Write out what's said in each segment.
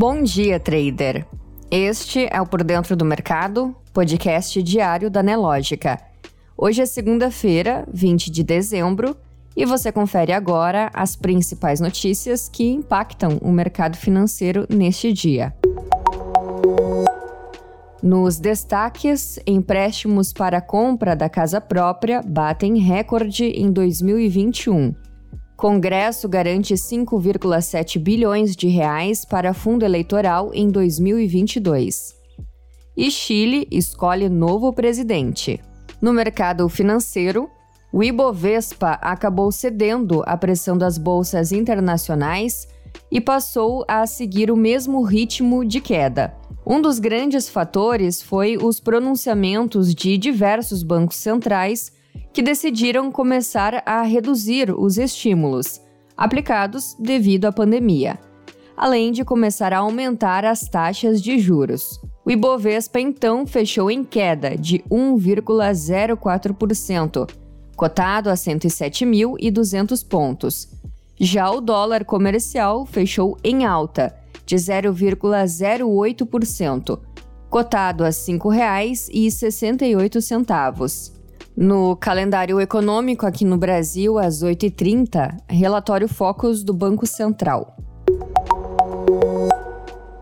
Bom dia, trader. Este é o Por Dentro do Mercado, podcast diário da Nelógica. Hoje é segunda-feira, 20 de dezembro, e você confere agora as principais notícias que impactam o mercado financeiro neste dia. Nos destaques, empréstimos para compra da casa própria batem recorde em 2021. Congresso garante 5,7 bilhões de reais para fundo eleitoral em 2022. E Chile escolhe novo presidente. No mercado financeiro, o Ibovespa acabou cedendo à pressão das bolsas internacionais e passou a seguir o mesmo ritmo de queda. Um dos grandes fatores foi os pronunciamentos de diversos bancos centrais que decidiram começar a reduzir os estímulos aplicados devido à pandemia, além de começar a aumentar as taxas de juros. O Ibovespa então fechou em queda de 1,04%, cotado a 107.200 pontos. Já o dólar comercial fechou em alta, de 0,08%, cotado a R$ 5,68. No calendário econômico aqui no Brasil, às 8h30, relatório Focus do Banco Central.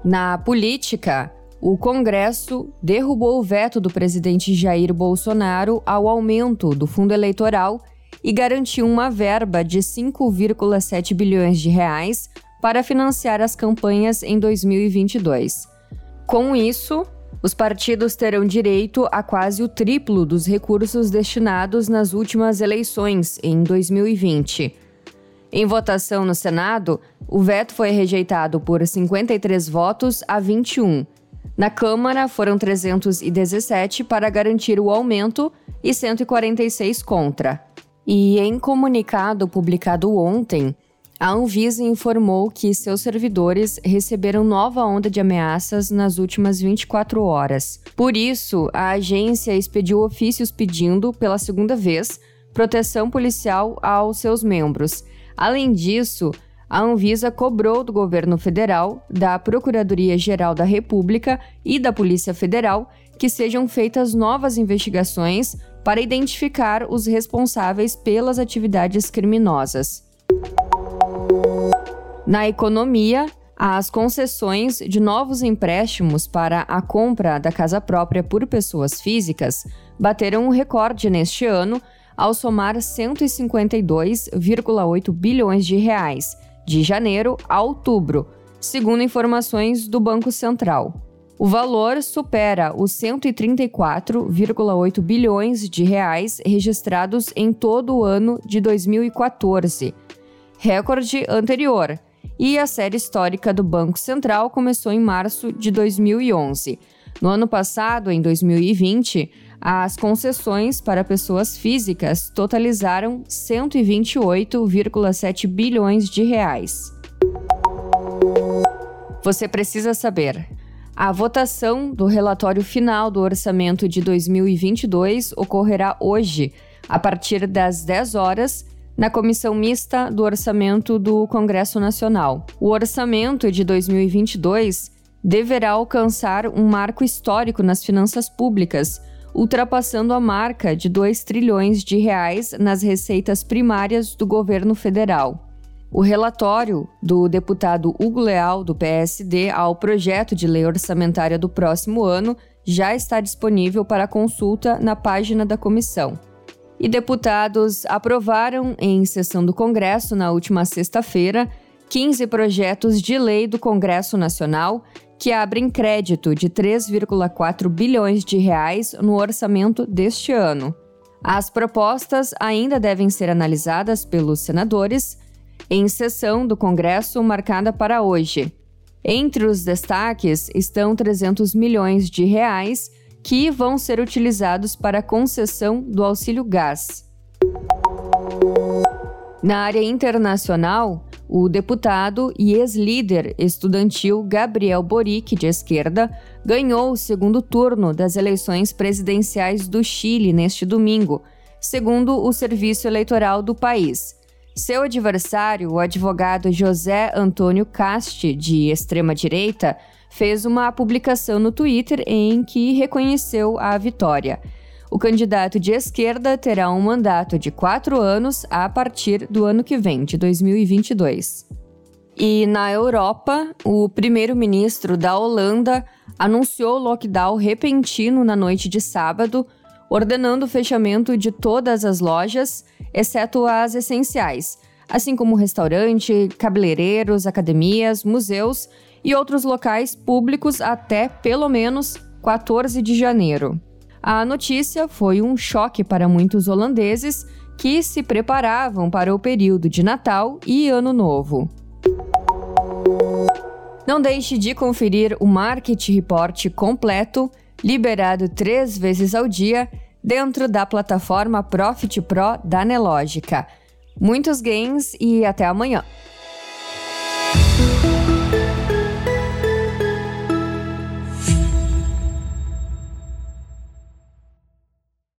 Na política, o Congresso derrubou o veto do presidente Jair Bolsonaro ao aumento do fundo eleitoral e garantiu uma verba de 5,7 bilhões de reais para financiar as campanhas em 2022. Com isso, os partidos terão direito a quase o triplo dos recursos destinados nas últimas eleições, em 2020. Em votação no Senado, o veto foi rejeitado por 53 votos a 21. Na Câmara, foram 317 para garantir o aumento e 146 contra. E em comunicado publicado ontem, a Anvisa informou que seus servidores receberam nova onda de ameaças nas últimas 24 horas. Por isso, a agência expediu ofícios pedindo, pela segunda vez, proteção policial aos seus membros. Além disso, a Anvisa cobrou do governo federal, da Procuradoria-Geral da República e da Polícia Federal que sejam feitas novas investigações para identificar os responsáveis pelas atividades criminosas. Na economia, as concessões de novos empréstimos para a compra da casa própria por pessoas físicas bateram um recorde neste ano ao somar 152,8 bilhões de reais, de janeiro a outubro, segundo informações do Banco Central. O valor supera os 134,8 bilhões de reais registrados em todo o ano de 2014, recorde anterior, e a série histórica do Banco Central começou em março de 2011. No ano passado, em 2020, as concessões para pessoas físicas totalizaram 128,7 bilhões de reais. Você precisa saber. A votação do relatório final do orçamento de 2022 ocorrerá hoje, a partir das 10 horas, na Comissão Mista do Orçamento do Congresso Nacional. O orçamento de 2022 deverá alcançar um marco histórico nas finanças públicas, ultrapassando a marca de 2 trilhões de reais nas receitas primárias do governo federal. O relatório do deputado Hugo Leal, do PSD, ao projeto de lei orçamentária do próximo ano já está disponível para consulta na página da comissão e deputados aprovaram, em sessão do Congresso na última sexta-feira, 15 projetos de lei do Congresso Nacional que abrem crédito de 3,4 bilhões de reais no orçamento deste ano. As propostas ainda devem ser analisadas pelos senadores em sessão do Congresso marcada para hoje. Entre os destaques estão 300 milhões de reais que vão ser utilizados para a concessão do auxílio gás. Na área internacional, o deputado e ex-líder estudantil Gabriel Boric, de esquerda, ganhou o segundo turno das eleições presidenciais do Chile neste domingo, segundo o serviço eleitoral do país. Seu adversário, o advogado José Antônio Casti, de extrema-direita, fez uma publicação no Twitter em que reconheceu a vitória. O candidato de esquerda terá um mandato de quatro anos a partir do ano que vem, de 2022. E na Europa, o primeiro-ministro da Holanda anunciou lockdown repentino na noite de sábado, ordenando o fechamento de todas as lojas, exceto as essenciais, assim como restaurante, cabeleireiros, academias, museus e outros locais públicos até pelo menos 14 de janeiro. A notícia foi um choque para muitos holandeses que se preparavam para o período de Natal e Ano Novo. Não deixe de conferir o Market Report completo, liberado três vezes ao dia, dentro da plataforma Profit Pro da Nelogica. Muitos gains e até amanhã!